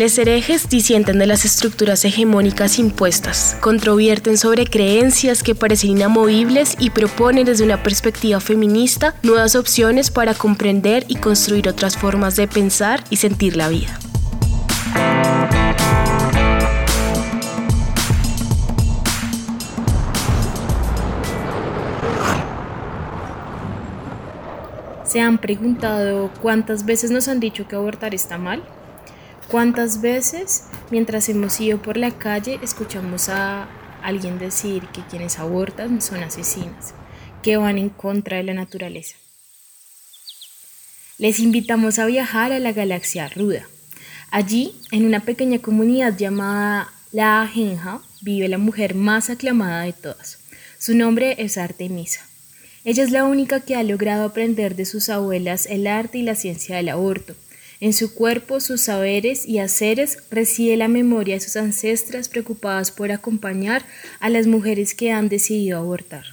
Les herejes disienten de las estructuras hegemónicas impuestas, controvierten sobre creencias que parecen inamovibles y proponen desde una perspectiva feminista nuevas opciones para comprender y construir otras formas de pensar y sentir la vida. ¿Se han preguntado cuántas veces nos han dicho que abortar está mal? ¿Cuántas veces mientras hemos ido por la calle escuchamos a alguien decir que quienes abortan son asesinas, que van en contra de la naturaleza? Les invitamos a viajar a la galaxia Ruda. Allí, en una pequeña comunidad llamada La Ajenja, vive la mujer más aclamada de todas. Su nombre es Artemisa. Ella es la única que ha logrado aprender de sus abuelas el arte y la ciencia del aborto. En su cuerpo, sus saberes y haceres reside la memoria de sus ancestras preocupadas por acompañar a las mujeres que han decidido abortar.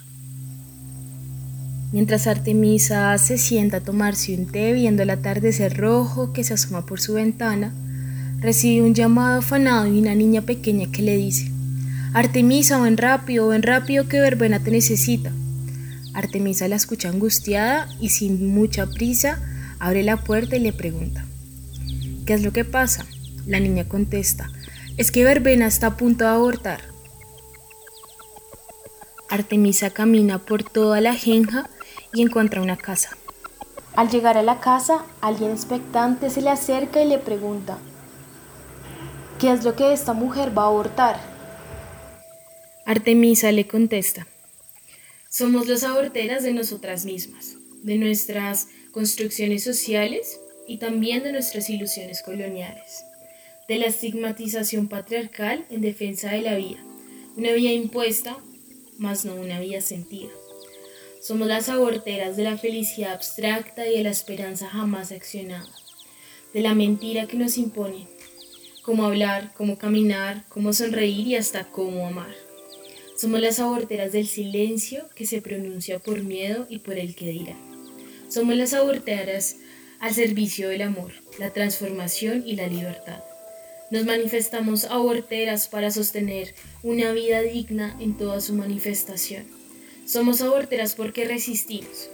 Mientras Artemisa se sienta a tomarse un té viendo el atardecer rojo que se asoma por su ventana, recibe un llamado afanado de una niña pequeña que le dice, Artemisa, ven rápido, ven rápido que Verbena te necesita. Artemisa la escucha angustiada y sin mucha prisa abre la puerta y le pregunta, ¿qué es lo que pasa? La niña contesta, es que Verbena está a punto de abortar. Artemisa camina por toda la genja y encuentra una casa. Al llegar a la casa, alguien expectante se le acerca y le pregunta, ¿qué es lo que esta mujer va a abortar? Artemisa le contesta, somos las aborteras de nosotras mismas, de nuestras construcciones sociales y también de nuestras ilusiones coloniales, de la estigmatización patriarcal en defensa de la vida, una vida impuesta, mas no una vida sentida. Somos las aborteras de la felicidad abstracta y de la esperanza jamás accionada, de la mentira que nos impone, cómo hablar, cómo caminar, cómo sonreír y hasta cómo amar. Somos las aborteras del silencio que se pronuncia por miedo y por el que dirá. Somos las aborteras al servicio del amor, la transformación y la libertad. Nos manifestamos aborteras para sostener una vida digna en toda su manifestación. Somos aborteras porque resistimos.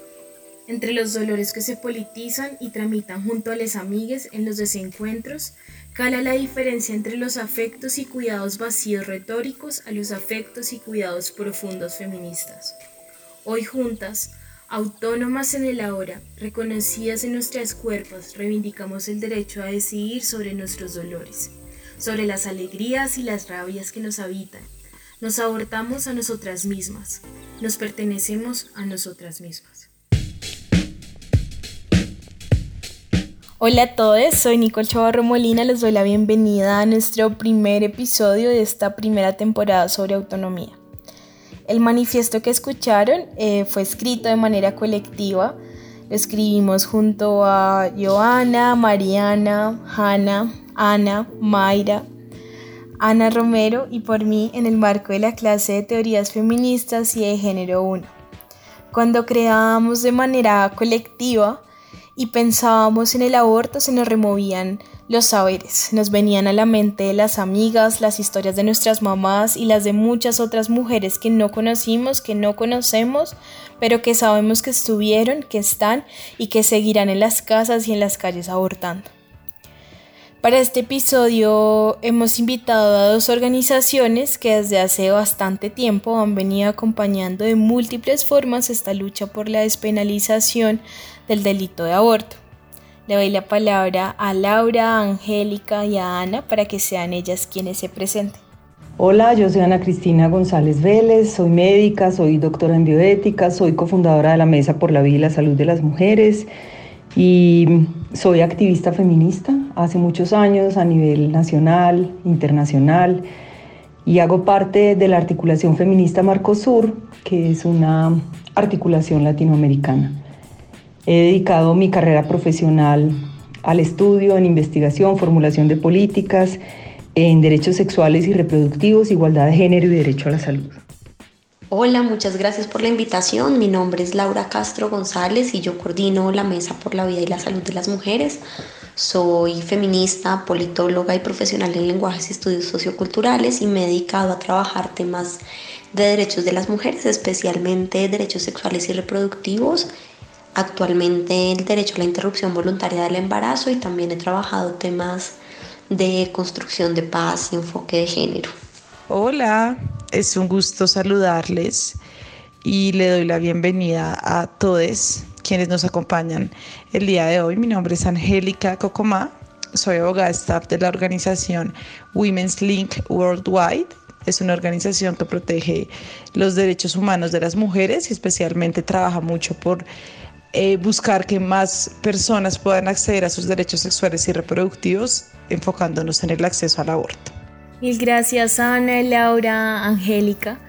Entre los dolores que se politizan y tramitan junto a las amigues en los desencuentros, cala la diferencia entre los afectos y cuidados vacíos retóricos a los afectos y cuidados profundos feministas. Hoy juntas, autónomas en el ahora, reconocidas en nuestras cuerpos, reivindicamos el derecho a decidir sobre nuestros dolores, sobre las alegrías y las rabias que nos habitan. Nos abortamos a nosotras mismas, nos pertenecemos a nosotras mismas. Hola a todos, soy Nicole Chavarro Molina, les doy la bienvenida a nuestro primer episodio de esta primera temporada sobre autonomía. El manifiesto que escucharon eh, fue escrito de manera colectiva, lo escribimos junto a Joana, Mariana, Hanna, Ana, Mayra, Ana Romero y por mí en el marco de la clase de teorías feministas y de género 1. Cuando creábamos de manera colectiva, y pensábamos en el aborto, se nos removían los saberes, nos venían a la mente las amigas, las historias de nuestras mamás y las de muchas otras mujeres que no conocimos, que no conocemos, pero que sabemos que estuvieron, que están y que seguirán en las casas y en las calles abortando. Para este episodio hemos invitado a dos organizaciones que desde hace bastante tiempo han venido acompañando de múltiples formas esta lucha por la despenalización del delito de aborto. Le doy la palabra a Laura, a Angélica y a Ana para que sean ellas quienes se presenten. Hola, yo soy Ana Cristina González Vélez, soy médica, soy doctora en bioética, soy cofundadora de la Mesa por la Vida y la Salud de las Mujeres y soy activista feminista hace muchos años a nivel nacional, internacional y hago parte de la articulación feminista Marcosur, que es una articulación latinoamericana. He dedicado mi carrera profesional al estudio, en investigación, formulación de políticas, en derechos sexuales y reproductivos, igualdad de género y derecho a la salud. Hola, muchas gracias por la invitación. Mi nombre es Laura Castro González y yo coordino la Mesa por la Vida y la Salud de las Mujeres. Soy feminista, politóloga y profesional en lenguajes y estudios socioculturales y me he dedicado a trabajar temas de derechos de las mujeres, especialmente derechos sexuales y reproductivos. Actualmente el derecho a la interrupción voluntaria del embarazo y también he trabajado temas de construcción de paz y enfoque de género. Hola, es un gusto saludarles y le doy la bienvenida a todos quienes nos acompañan el día de hoy. Mi nombre es Angélica Cocomá, soy abogada staff de la organización Women's Link Worldwide. Es una organización que protege los derechos humanos de las mujeres y especialmente trabaja mucho por eh, buscar que más personas puedan acceder a sus derechos sexuales y reproductivos, enfocándonos en el acceso al aborto. Mil gracias Ana, Laura, Angélica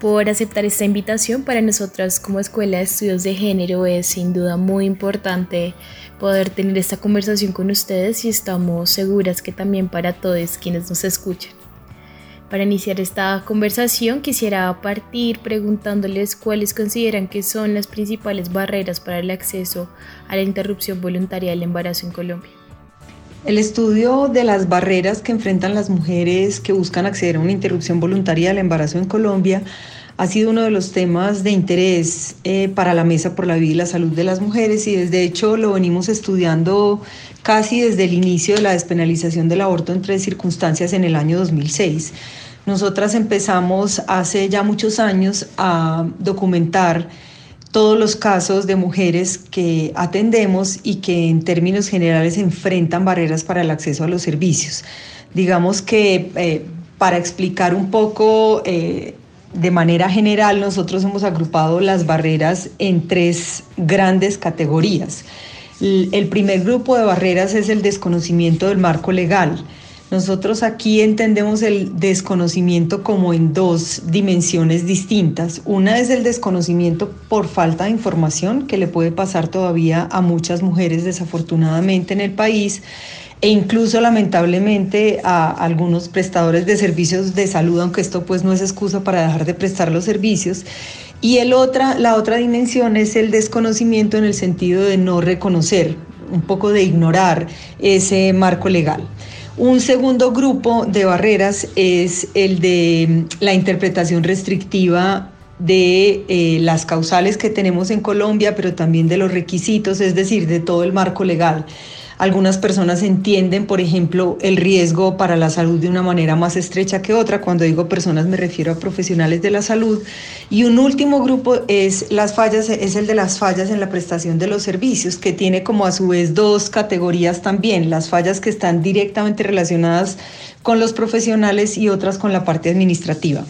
por aceptar esta invitación. Para nosotras como Escuela de Estudios de Género es sin duda muy importante poder tener esta conversación con ustedes y estamos seguras que también para todos quienes nos escuchan. Para iniciar esta conversación quisiera partir preguntándoles cuáles consideran que son las principales barreras para el acceso a la interrupción voluntaria del embarazo en Colombia. El estudio de las barreras que enfrentan las mujeres que buscan acceder a una interrupción voluntaria del embarazo en Colombia ha sido uno de los temas de interés eh, para la Mesa por la Vida y la Salud de las Mujeres y desde hecho lo venimos estudiando casi desde el inicio de la despenalización del aborto en tres circunstancias en el año 2006. Nosotras empezamos hace ya muchos años a documentar todos los casos de mujeres que atendemos y que en términos generales enfrentan barreras para el acceso a los servicios. Digamos que eh, para explicar un poco eh, de manera general, nosotros hemos agrupado las barreras en tres grandes categorías. El primer grupo de barreras es el desconocimiento del marco legal nosotros aquí entendemos el desconocimiento como en dos dimensiones distintas. Una es el desconocimiento por falta de información que le puede pasar todavía a muchas mujeres desafortunadamente en el país e incluso lamentablemente a algunos prestadores de servicios de salud, aunque esto pues no es excusa para dejar de prestar los servicios. Y el otra, la otra dimensión es el desconocimiento en el sentido de no reconocer, un poco de ignorar ese marco legal. Un segundo grupo de barreras es el de mm, la interpretación restrictiva de eh, las causales que tenemos en Colombia, pero también de los requisitos, es decir, de todo el marco legal. Algunas personas entienden, por ejemplo, el riesgo para la salud de una manera más estrecha que otra. Cuando digo personas me refiero a profesionales de la salud. Y un último grupo es las fallas, es el de las fallas en la prestación de los servicios, que tiene como a su vez dos categorías también, las fallas que están directamente relacionadas con los profesionales y otras con la parte administrativa.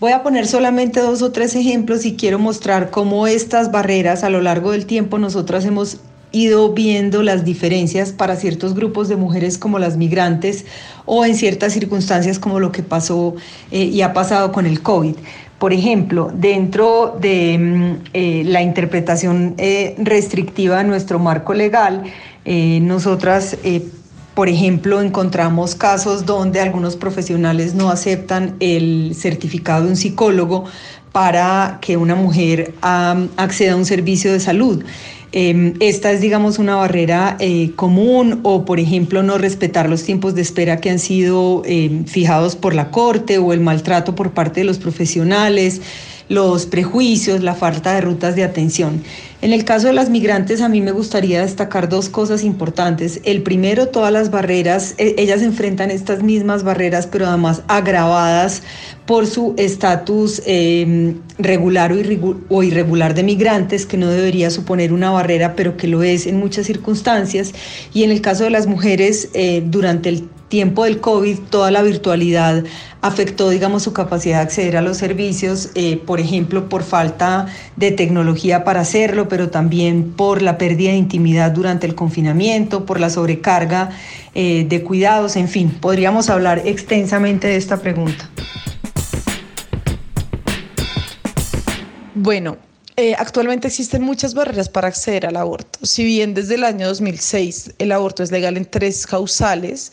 Voy a poner solamente dos o tres ejemplos y quiero mostrar cómo estas barreras a lo largo del tiempo nosotras hemos ido viendo las diferencias para ciertos grupos de mujeres como las migrantes o en ciertas circunstancias como lo que pasó eh, y ha pasado con el COVID. Por ejemplo, dentro de mm, eh, la interpretación eh, restrictiva de nuestro marco legal, nosotras, por ejemplo, encontramos casos donde algunos profesionales no aceptan el certificado de un psicólogo para que una mujer acceda a un servicio de salud. Em, esta es, digamos, una barrera eh, común o, por ejemplo, no respetar los tiempos de espera que han sido em, fijados por la Corte o el maltrato por parte de los profesionales, los prejuicios, la falta de rutas de atención. En el caso de las migrantes, a mí me gustaría destacar dos cosas importantes. El primero, todas las barreras, eh, ellas enfrentan estas mismas barreras, pero además agravadas por su estatus eh, regular o irregular de migrantes, que no debería suponer una barrera, pero que lo es en muchas circunstancias. Y en el caso de las mujeres, eh, durante el tiempo del COVID, toda la virtualidad afectó, digamos, su capacidad de acceder a los servicios, eh, por ejemplo, por falta de tecnología para hacerlo, pero también por la pérdida de intimidad durante el confinamiento, por la sobrecarga eh, de cuidados, en fin, podríamos hablar extensamente de esta pregunta. Bueno, eh, actualmente existen muchas barreras para acceder al aborto. Si bien desde el año 2006 el aborto es legal en tres causales,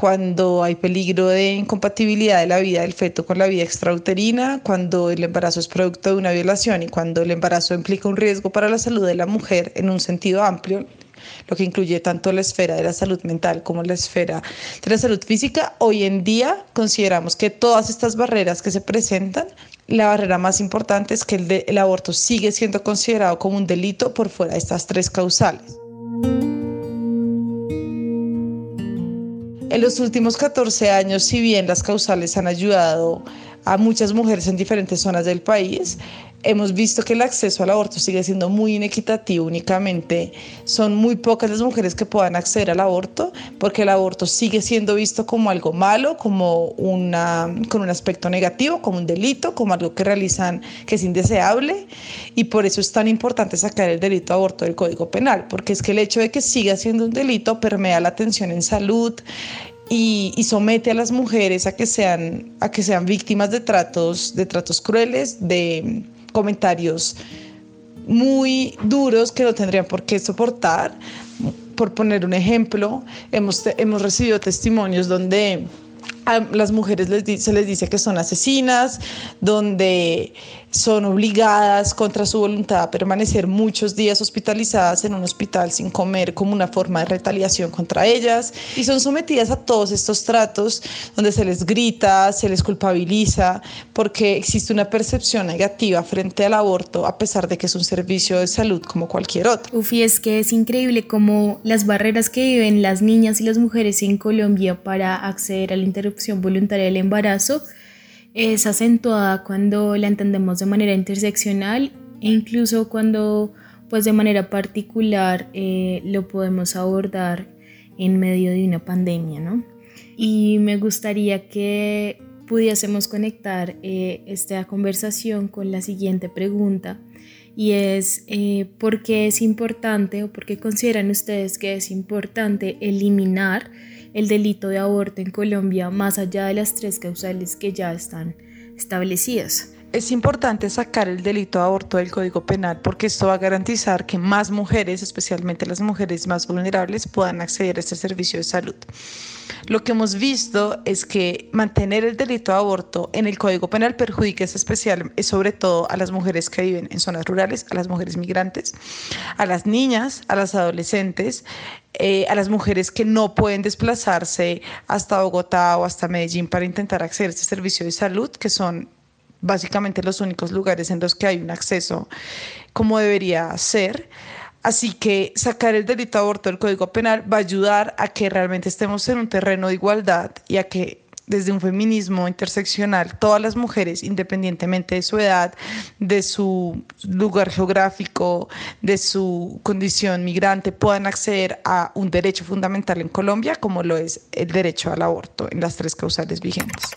cuando hay peligro de incompatibilidad de la vida del feto con la vida extrauterina, cuando el embarazo es producto de una violación y cuando el embarazo implica un riesgo para la salud de la mujer en un sentido amplio, lo que incluye tanto la esfera de la salud mental como la esfera de la salud física, hoy en día consideramos que todas estas barreras que se presentan, la barrera más importante es que el, el aborto sigue siendo considerado como un delito por fuera de estas tres causales. En los últimos 14 años, si bien las causales han ayudado a muchas mujeres en diferentes zonas del país, hemos visto que el acceso al aborto sigue siendo muy inequitativo únicamente. Son muy pocas las mujeres que puedan acceder al aborto porque el aborto sigue siendo visto como algo malo, como una, con un aspecto negativo, como un delito, como algo que realizan que es indeseable. Y por eso es tan importante sacar el delito de aborto del Código Penal, porque es que el hecho de que siga siendo un delito permea la atención en salud, y, somete a las mujeres a que sean, a que sean víctimas de tratos, de tratos crueles, de comentarios muy duros que no tendrían por qué soportar. Por poner un ejemplo, hemos, hemos recibido testimonios donde a las mujeres les, se les dice que son asesinas, donde son obligadas contra su voluntad a permanecer muchos días hospitalizadas en un hospital sin comer como una forma de retaliación contra ellas y son sometidas a todos estos tratos donde se les grita, se les culpabiliza porque existe una percepción negativa frente al aborto a pesar de que es un servicio de salud como cualquier otro. Ufi, es que es increíble como las barreras que viven las niñas y las mujeres en Colombia para acceder a la voluntaria del embarazo es acentuada cuando la entendemos de manera interseccional e incluso cuando pues de manera particular eh, lo podemos abordar en medio de una pandemia, ¿no? Y me gustaría que pudiésemos conectar eh, esta conversación con la siguiente pregunta y es eh, ¿por qué es importante o por qué consideran ustedes que es importante eliminar el delito de aborto en Colombia más allá de las tres causales que ya están establecidas. Es importante sacar el delito de aborto del Código Penal porque esto va a garantizar que más mujeres, especialmente las mujeres más vulnerables, puedan acceder a este servicio de salud. Lo que hemos visto es que mantener el delito de aborto en el Código Penal perjudica especial, sobre todo a las mujeres que viven en zonas rurales, a las mujeres migrantes, a las niñas, a las adolescentes, eh, a las mujeres que no pueden desplazarse hasta Bogotá o hasta Medellín para intentar acceder a este servicio de salud, que son básicamente los únicos lugares en los que hay un acceso como debería ser. Así que sacar el delito de aborto del Código Penal va a ayudar a que realmente estemos en un terreno de igualdad y a que desde un feminismo interseccional todas las mujeres, independientemente de su edad, de su lugar geográfico, de su condición migrante, puedan acceder a un derecho fundamental en Colombia como lo es el derecho al aborto en las tres causales vigentes.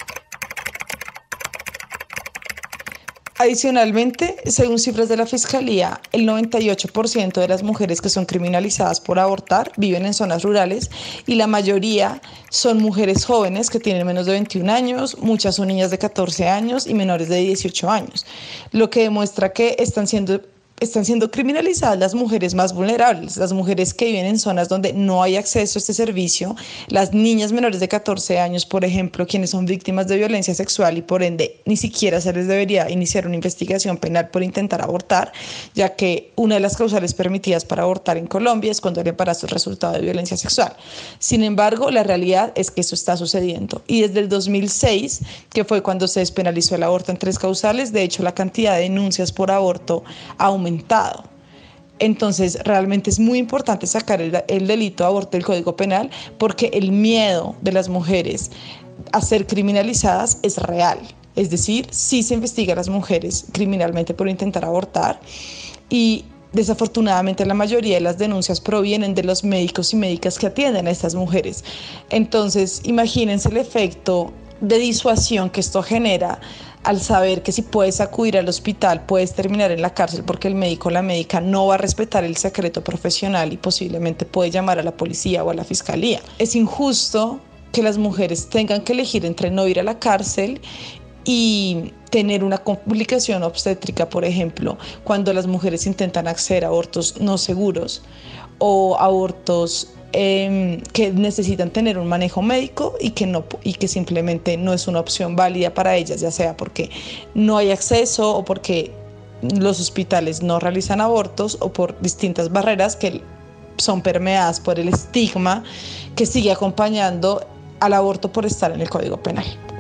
Adicionalmente, según cifras de la Fiscalía, el 98% de las mujeres que son criminalizadas por abortar viven en zonas rurales y la mayoría son mujeres jóvenes que tienen menos de 21 años, muchas son niñas de 14 años y menores de 18 años, lo que demuestra que están siendo están siendo criminalizadas las mujeres más vulnerables, las mujeres que viven en zonas donde no hay acceso a este servicio, las niñas menores de 14 años, por ejemplo, quienes son víctimas de violencia sexual y por ende ni siquiera se les debería iniciar una investigación penal por intentar abortar, ya que una de las causales permitidas para abortar en Colombia es cuando el embarazo es resultado de violencia sexual. Sin embargo, la realidad es que eso está sucediendo y desde el 2006, que fue cuando se despenalizó el aborto en tres causales, de hecho la cantidad de denuncias por aborto ha Entonces, realmente es muy importante sacar el, delito de aborto del Código Penal porque el miedo de las mujeres a ser criminalizadas es real. Es decir, sí se investiga a las mujeres criminalmente por intentar abortar y desafortunadamente la mayoría de las denuncias provienen de los médicos y médicas que atienden a estas mujeres. Entonces, imagínense el efecto de disuasión que esto genera al saber que si puedes acudir al hospital puedes terminar en la cárcel porque el médico o la médica no va a respetar el secreto profesional y posiblemente puede llamar a la policía o a la fiscalía. Es injusto que las mujeres tengan que elegir entre no ir a la cárcel y tener una complicación obstétrica, por ejemplo, cuando las mujeres intentan acceder a abortos no seguros o abortos Em, que necesitan tener un manejo médico y que, no, y que simplemente no es una opción válida para ellas, ya sea porque no hay acceso o porque los hospitales no realizan abortos o por distintas barreras que son permeadas por el estigma que sigue acompañando al aborto por estar en el Código Penal.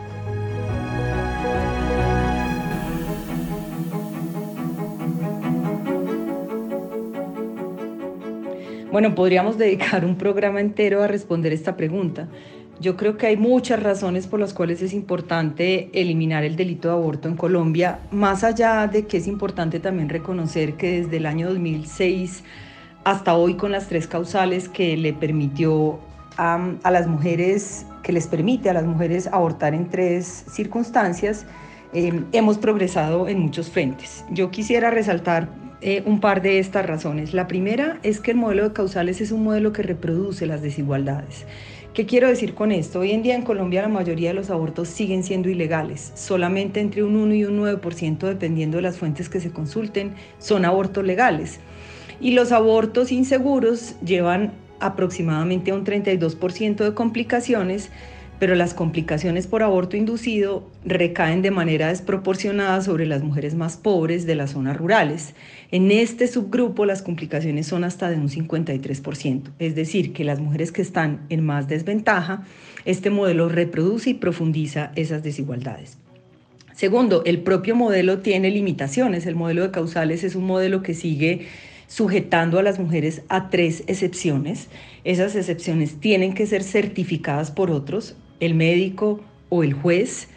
Bueno, podríamos dedicar un programa entero a responder esta pregunta. Yo creo que hay muchas razones por las cuales es importante eliminar el delito de aborto en Colombia, más allá de que es importante también reconocer que desde el año 2006 hasta hoy con las tres causales que le permitió a, las mujeres, que les permite a las mujeres abortar en tres circunstancias, eh, hemos progresado en muchos frentes. Yo quisiera resaltar eh, un par de estas razones. La primera es que el modelo de causales es un modelo que reproduce las desigualdades. ¿Qué quiero decir con esto? Hoy en día en Colombia la mayoría de los abortos siguen siendo ilegales. Solamente entre un 1 y un 9%, dependiendo de las fuentes que se consulten, son abortos legales. Y los abortos inseguros llevan aproximadamente un 32% de complicaciones pero las complicaciones por aborto inducido recaen de manera desproporcionada sobre las mujeres más pobres de las zonas rurales. En este subgrupo las complicaciones son hasta de un 53%, es decir, que las mujeres que están en más desventaja, este modelo reproduce y profundiza esas desigualdades. Segundo, el propio modelo tiene limitaciones. El modelo de causales es un modelo que sigue sujetando a las mujeres a tres excepciones. Esas excepciones tienen que ser certificadas por otros, el médico o el juez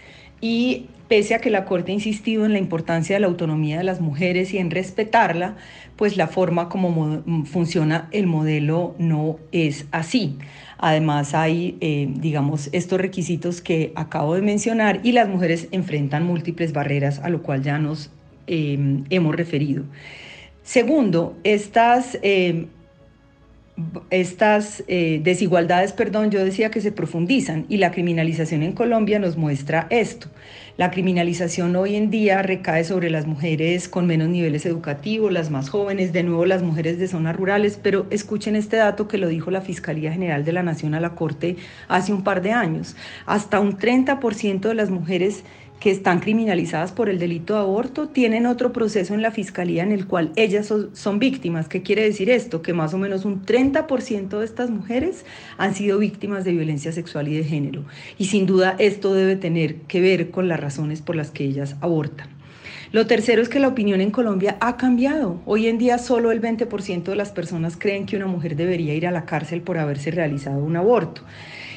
y pese a que la Corte ha insistido en la importancia de la autonomía de las mujeres y en respetarla, pues la forma como funciona el modelo no es así. Además hay, eh, digamos, estos requisitos que acabo de mencionar y las mujeres enfrentan múltiples barreras a lo cual ya nos eh, hemos referido. Segundo, estas eh, estas eh, desigualdades, perdón, yo decía que se profundizan y la criminalización en Colombia nos muestra esto. La criminalización hoy en día recae sobre las mujeres con menos niveles educativos, las más jóvenes, de nuevo las mujeres de zonas rurales, pero escuchen este dato que lo dijo la Fiscalía General de la Nación a la Corte hace un par de años. Hasta un 30% de las mujeres que están criminalizadas por el delito de aborto tienen otro proceso en la fiscalía en el cual ellas son, víctimas. ¿Qué quiere decir esto? Que más o menos un 30% de estas mujeres han sido víctimas de violencia sexual y de género. Y sin duda esto debe tener que ver con las razones por las que ellas abortan. Lo tercero es que la opinión en Colombia ha cambiado. Hoy en día solo el 20% de las personas creen que una mujer debería ir a la cárcel por haberse realizado un aborto.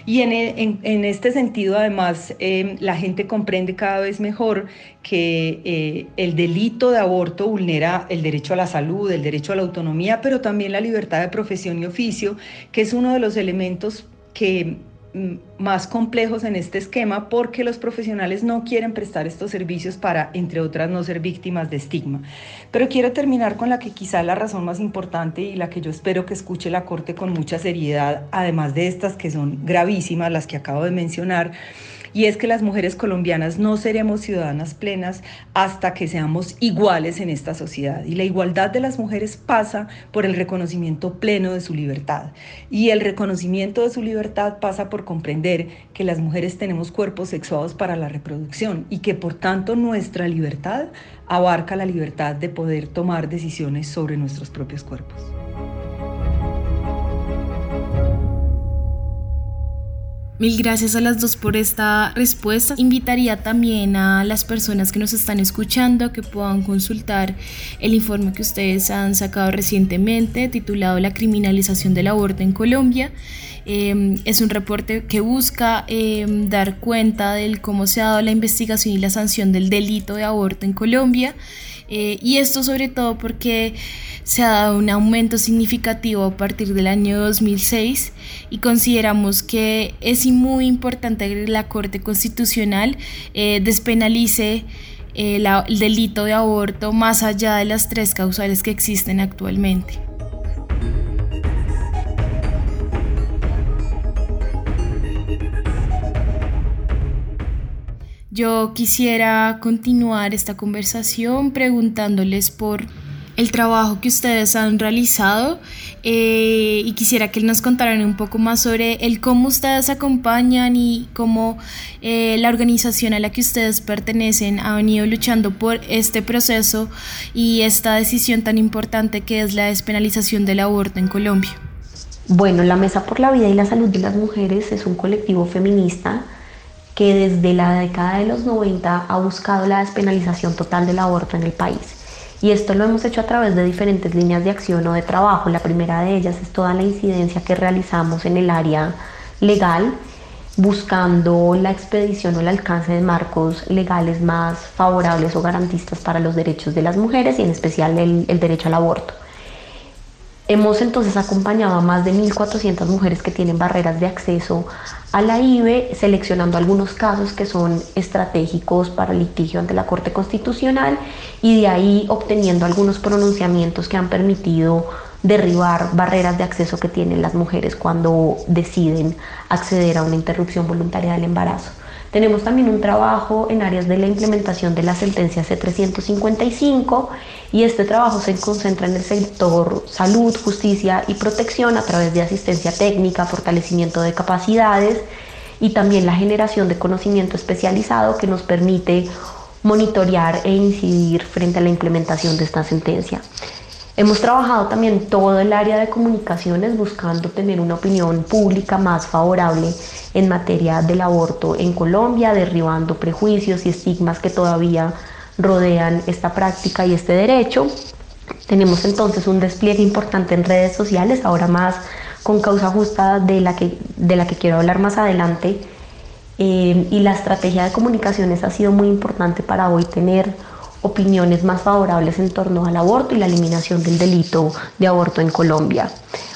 Y en, este sentido, además, em, la gente comprende cada vez mejor que eh, el delito de aborto vulnera el derecho a la salud, el derecho a la autonomía, pero también la libertad de profesión y oficio, que es uno de los elementos que más complejos en este esquema porque los profesionales no quieren prestar estos servicios para, entre otras, no ser víctimas de estigma. Pero quiero terminar con la que quizá la razón más importante y la que yo espero que escuche la Corte con mucha seriedad, además de estas que son gravísimas, las que acabo de mencionar y es que las mujeres colombianas no seremos ciudadanas plenas hasta que seamos iguales en esta sociedad. Y la igualdad de las mujeres pasa por el reconocimiento pleno de su libertad. Y el reconocimiento de su libertad pasa por comprender que las mujeres tenemos cuerpos sexuados para la reproducción y que por tanto nuestra libertad abarca la libertad de poder tomar decisiones sobre nuestros propios cuerpos. Mil gracias a las dos por esta respuesta. Invitaría también a las personas que nos están escuchando que puedan consultar el informe que ustedes han sacado recientemente titulado La criminalización del aborto en Colombia. Em, es un reporte que busca em, dar cuenta de cómo se ha dado la investigación y la sanción del delito de aborto en Colombia. Eh, y esto sobre todo porque se ha dado un aumento significativo a partir del año 2006 y consideramos que es muy importante que la Corte Constitucional eh, despenalice eh, el delito de aborto más allá de las tres causales que existen actualmente. Yo quisiera continuar esta conversación preguntándoles por el trabajo que ustedes han realizado eh, y quisiera que nos contaran un poco más sobre el cómo ustedes acompañan y cómo eh, la organización a la que ustedes pertenecen ha venido luchando por este proceso y esta decisión tan importante que es la despenalización del aborto en Colombia. Bueno, la Mesa por la Vida y la Salud de las Mujeres es un colectivo feminista que desde la década de los 90 ha buscado la despenalización total del aborto en el país. Y esto lo hemos hecho a través de diferentes líneas de acción o de trabajo. La primera de ellas es toda la incidencia que realizamos en el área legal, buscando la expedición o el alcance de marcos legales más favorables o garantistas para los derechos de las mujeres y en especial el, el derecho al aborto. Hemos entonces acompañado a más de 1.400 mujeres que tienen barreras de acceso a la IBE, seleccionando algunos casos que son estratégicos para litigio ante la Corte Constitucional y de ahí obteniendo algunos pronunciamientos que han permitido derribar barreras de acceso que tienen las mujeres cuando deciden acceder a una interrupción voluntaria del embarazo. Tenemos también un trabajo en áreas de la implementación de la sentencia C355 y este trabajo se concentra en el sector salud, justicia y protección a través de asistencia técnica, fortalecimiento de capacidades y también la generación de conocimiento especializado que nos permite monitorear e incidir frente a la implementación de esta sentencia. Hemos trabajado también todo el área de comunicaciones buscando tener una opinión pública más favorable en materia del aborto en Colombia, derribando prejuicios y estigmas que todavía rodean esta práctica y este derecho. Tenemos entonces un despliegue importante en redes sociales, ahora más con causa justa de la que, de la que quiero hablar más adelante. Eh, y la estrategia de comunicaciones ha sido muy importante para hoy tener opiniones más favorables en torno al aborto y la eliminación del delito de aborto en Colombia.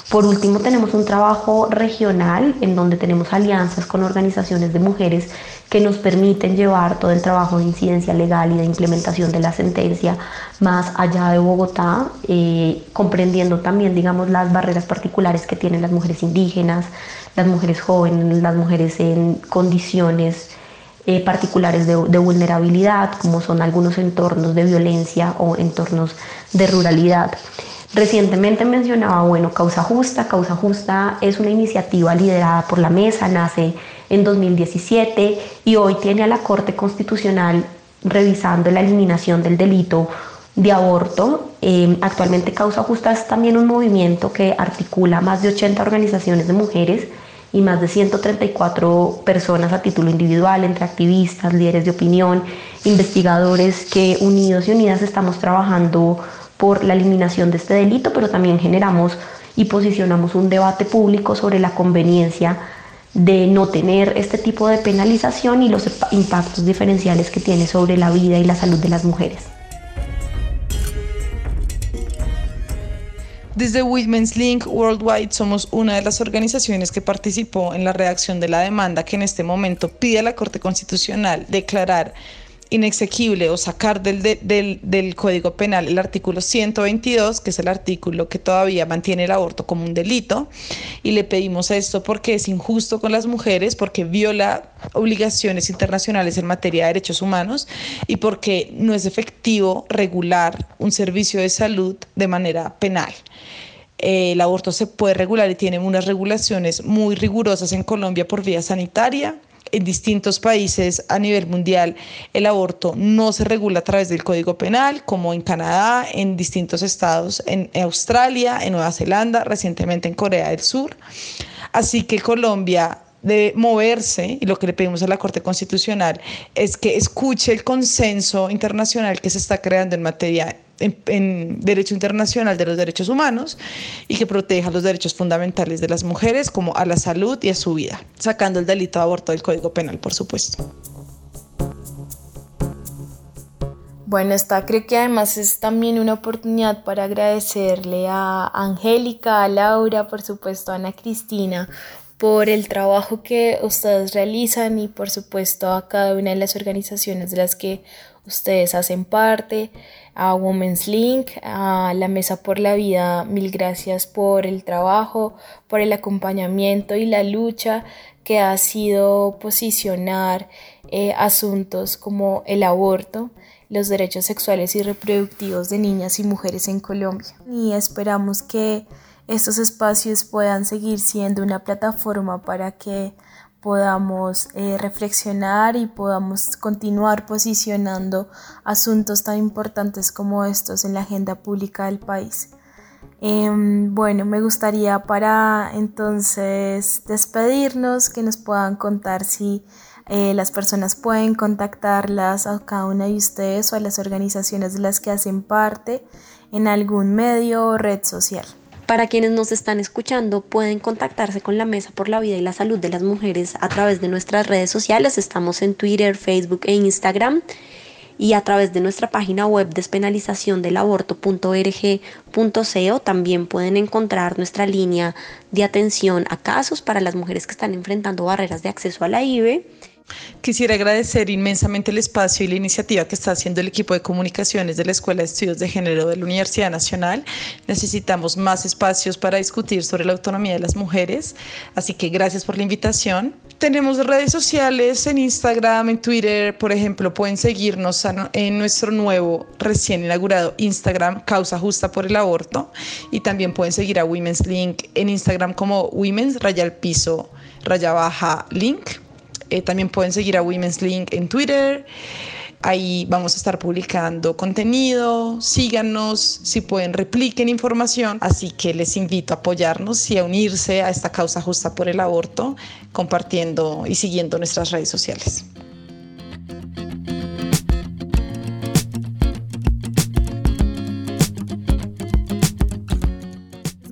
Por último, tenemos un trabajo regional en donde tenemos alianzas con organizaciones de mujeres que nos permiten llevar todo el trabajo de incidencia legal y de implementación de la sentencia más allá de Bogotá, eh, comprendiendo también, digamos, las barreras particulares que tienen las mujeres indígenas, las mujeres jóvenes, las mujeres en condiciones eh, particulares de, vulnerabilidad, como son algunos entornos de violencia o entornos de ruralidad. Recientemente mencionaba, bueno, Causa Justa. Causa Justa es una iniciativa liderada por la Mesa, nace en 2017 y hoy tiene a la Corte Constitucional revisando la eliminación del delito de aborto. Eh, actualmente Causa Justa es también un movimiento que articula más de 80 organizaciones de mujeres y más de 134 personas a título individual, entre activistas, líderes de opinión, investigadores que unidos y unidas estamos trabajando por la eliminación de este delito, pero también generamos y posicionamos un debate público sobre la conveniencia de no tener este tipo de penalización y los impactos diferenciales que tiene sobre la vida y la salud de las mujeres. Desde Women's Link Worldwide somos una de las organizaciones que participó en la redacción de la demanda que en este momento pide a la Corte Constitucional declarar inexequible o sacar del, del, Código Penal el artículo 122, que es el artículo que todavía mantiene el aborto como un delito. Y le pedimos esto porque es injusto con las mujeres, porque viola obligaciones internacionales en materia de derechos humanos y porque no es efectivo regular un servicio de salud de manera penal el aborto se puede regular y tiene unas regulaciones muy rigurosas en Colombia por vía sanitaria, en distintos países a nivel mundial el aborto no se regula a través del Código Penal, como en Canadá, en distintos estados, en Australia, en Nueva Zelanda, recientemente en Corea del Sur. Así que Colombia de moverse y lo que le pedimos a la Corte Constitucional es que escuche el consenso internacional que se está creando en materia en, derecho internacional de los derechos humanos y que proteja los derechos fundamentales de las mujeres como a la salud y a su vida, sacando el delito de aborto del Código Penal, por supuesto. Bueno, esta creo que además es también una oportunidad para agradecerle a Angélica, a Laura, por supuesto a Ana Cristina por el trabajo que ustedes realizan y por supuesto a cada una de las organizaciones de las que ustedes hacen parte, a Women's Link, a la Mesa por la Vida, mil gracias por el trabajo, por el acompañamiento y la lucha que ha sido posicionar eh, asuntos como el aborto, los derechos sexuales y reproductivos de niñas y mujeres en Colombia. Y esperamos que estos espacios puedan seguir siendo una plataforma para que podamos eh, reflexionar y podamos continuar posicionando asuntos tan importantes como estos en la agenda pública del país. Em, bueno, me gustaría para entonces despedirnos, que nos puedan contar si eh, las personas pueden contactarlas a cada una de ustedes o a las organizaciones de las que hacen parte en algún medio o red social. Para quienes nos están escuchando, pueden contactarse con la Mesa por la Vida y la Salud de las Mujeres a través de nuestras redes sociales. Estamos en Twitter, Facebook e Instagram y a través de nuestra página web despenalización del aborto.org.co también pueden encontrar nuestra línea de atención a casos para las mujeres que están enfrentando barreras de acceso a la IVE Quisiera agradecer inmensamente el espacio y la iniciativa que está haciendo el equipo de comunicaciones de la Escuela de Estudios de Género de la Universidad Nacional. Necesitamos más espacios para discutir sobre la autonomía de las mujeres, así que gracias por la invitación. Tenemos redes sociales en Instagram, en Twitter, por ejemplo, pueden seguirnos en nuestro nuevo recién inaugurado Instagram, Causa Justa por el Aborto, y también pueden seguir a Women's Link en Instagram como Women's Raya Piso Raya Baja Link eh, también pueden seguir a Women's Link en Twitter. Ahí vamos a estar publicando contenido. Síganos, si pueden, repliquen información. Así que les invito a apoyarnos y a unirse a esta causa justa por el aborto, compartiendo y siguiendo nuestras redes sociales.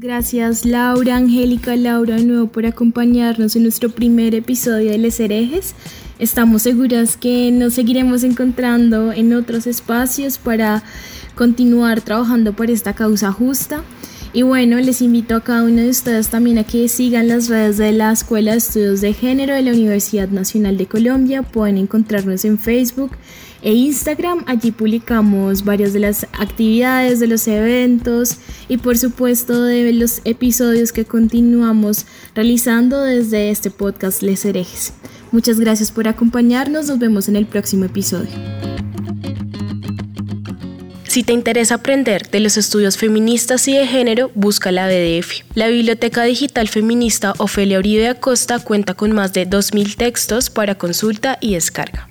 Gracias Laura, Angélica, Laura de nuevo por acompañarnos en nuestro primer episodio de Les Herejes. Estamos seguras que nos seguiremos encontrando en otros espacios para continuar trabajando por esta causa justa. Y bueno, les invito a cada uno de ustedes también a que sigan las redes de la Escuela de Estudios de Género de la Universidad Nacional de Colombia. Pueden encontrarnos en Facebook e Instagram. Allí publicamos varias de las actividades, de los eventos y por supuesto de los episodios que continuamos realizando desde este podcast Les Herejes. Muchas gracias por acompañarnos. Nos vemos en el próximo episodio. Si te interesa aprender de los estudios feministas y de género, busca la BDF. La Biblioteca Digital Feminista Ofelia Uribe Acosta cuenta con más de 2.000 textos para consulta y descarga.